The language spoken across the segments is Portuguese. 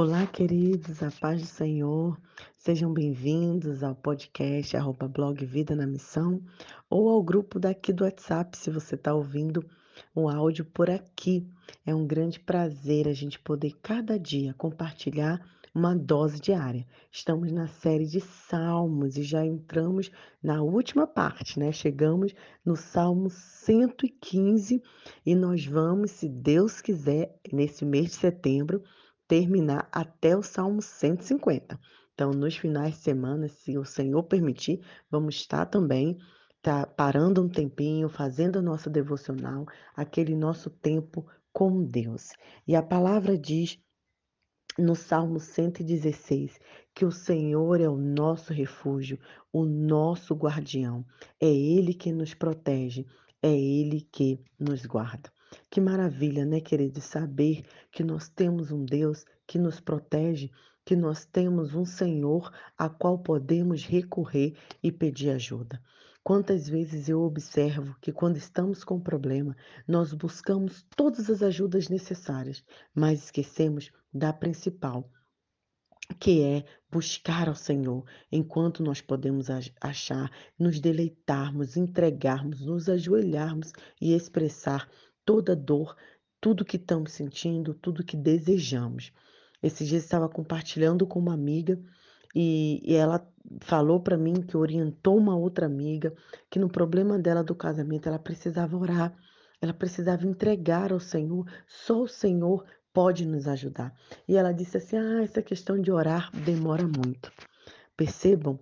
Olá, queridos, a paz do Senhor. Sejam bem-vindos ao podcast arroba blog Vida na Missão ou ao grupo daqui do WhatsApp, se você está ouvindo um áudio por aqui. É um grande prazer a gente poder cada dia compartilhar uma dose diária. Estamos na série de Salmos e já entramos na última parte, né? Chegamos no Salmo 115 e nós vamos, se Deus quiser, nesse mês de setembro, terminar até o Salmo 150. Então, nos finais de semana, se o Senhor permitir, vamos estar também tá, parando um tempinho, fazendo a nossa devocional, aquele nosso tempo com Deus. E a palavra diz no Salmo 116 que o Senhor é o nosso refúgio, o nosso guardião. É Ele que nos protege, é Ele que nos guarda. Que maravilha, né, querido, saber que nós temos um Deus que nos protege, que nós temos um Senhor a qual podemos recorrer e pedir ajuda. Quantas vezes eu observo que quando estamos com problema, nós buscamos todas as ajudas necessárias, mas esquecemos da principal, que é buscar ao Senhor enquanto nós podemos achar, nos deleitarmos, entregarmos, nos ajoelharmos e expressar toda dor, tudo que estamos sentindo, tudo que desejamos. Esses dias estava compartilhando com uma amiga e, e ela falou para mim que orientou uma outra amiga que no problema dela do casamento ela precisava orar, ela precisava entregar ao Senhor, só o Senhor pode nos ajudar. E ela disse assim: Ah, essa questão de orar demora muito. Percebam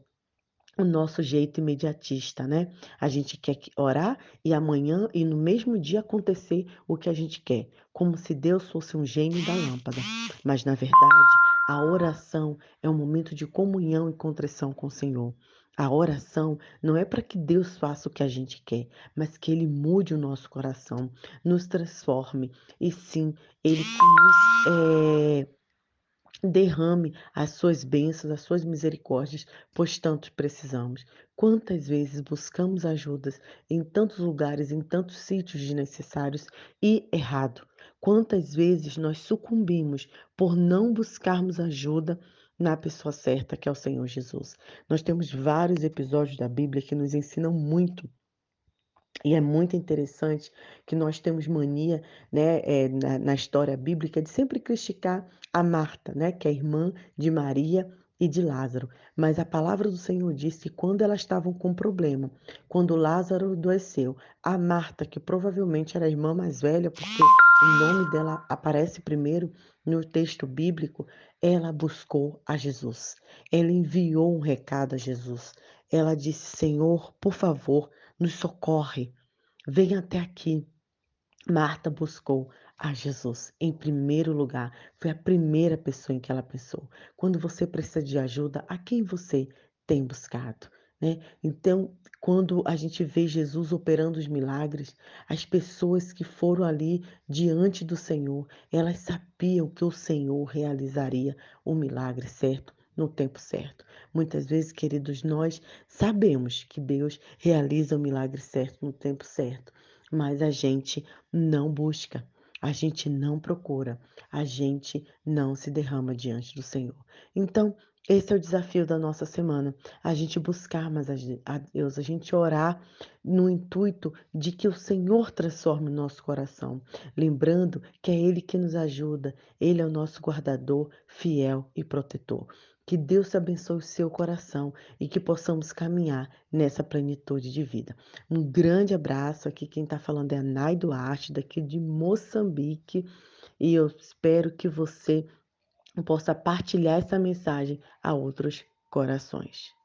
o nosso jeito imediatista, né? A gente quer orar e amanhã e no mesmo dia acontecer o que a gente quer, como se Deus fosse um gênio da lâmpada. Mas na verdade, a oração é um momento de comunhão e contrição com o Senhor. A oração não é para que Deus faça o que a gente quer, mas que Ele mude o nosso coração, nos transforme e sim, Ele nos é, derrame as suas bênçãos, as suas misericórdias, pois tanto precisamos. Quantas vezes buscamos ajudas em tantos lugares, em tantos sítios desnecessários e errado? Quantas vezes nós sucumbimos por não buscarmos ajuda na pessoa certa, que é o Senhor Jesus. Nós temos vários episódios da Bíblia que nos ensinam muito e é muito interessante que nós temos mania, né, é, na, na, história bíblica, de sempre criticar a Marta, né, que é irmã de Maria e de Lázaro. Mas a palavra do Senhor disse que quando elas estavam com problema, quando Lázaro adoeceu, a Marta, que provavelmente era a irmã mais velha, porque o nome dela aparece primeiro no texto bíblico, ela buscou a Jesus. Ela enviou um recado a Jesus. Ela disse: Senhor, por favor, nos socorre. Venha até aqui. Marta buscou a Jesus em primeiro lugar. Foi a primeira pessoa em que ela pensou. Quando você precisa de ajuda, a quem você tem buscado? Né? Então, quando a gente vê Jesus operando os milagres, as pessoas que foram ali diante do Senhor, elas sabiam que o Senhor realizaria o milagre certo no tempo certo. Muitas vezes, queridos, nós sabemos que Deus realiza o milagre certo no tempo certo, mas a gente não busca, a gente não procura, a gente não se derrama diante do Senhor. Então, esse é o desafio da nossa semana, a gente buscar mais a Deus, a gente orar no intuito de que o Senhor transforme o nosso coração, lembrando que é Ele que nos ajuda, Ele é o nosso guardador, fiel e protetor. Que Deus abençoe o seu coração e que possamos caminhar nessa plenitude de vida. Um grande abraço. Aqui quem está falando é a Nai Duarte, daqui de Moçambique. E eu espero que você possa partilhar essa mensagem a outros corações.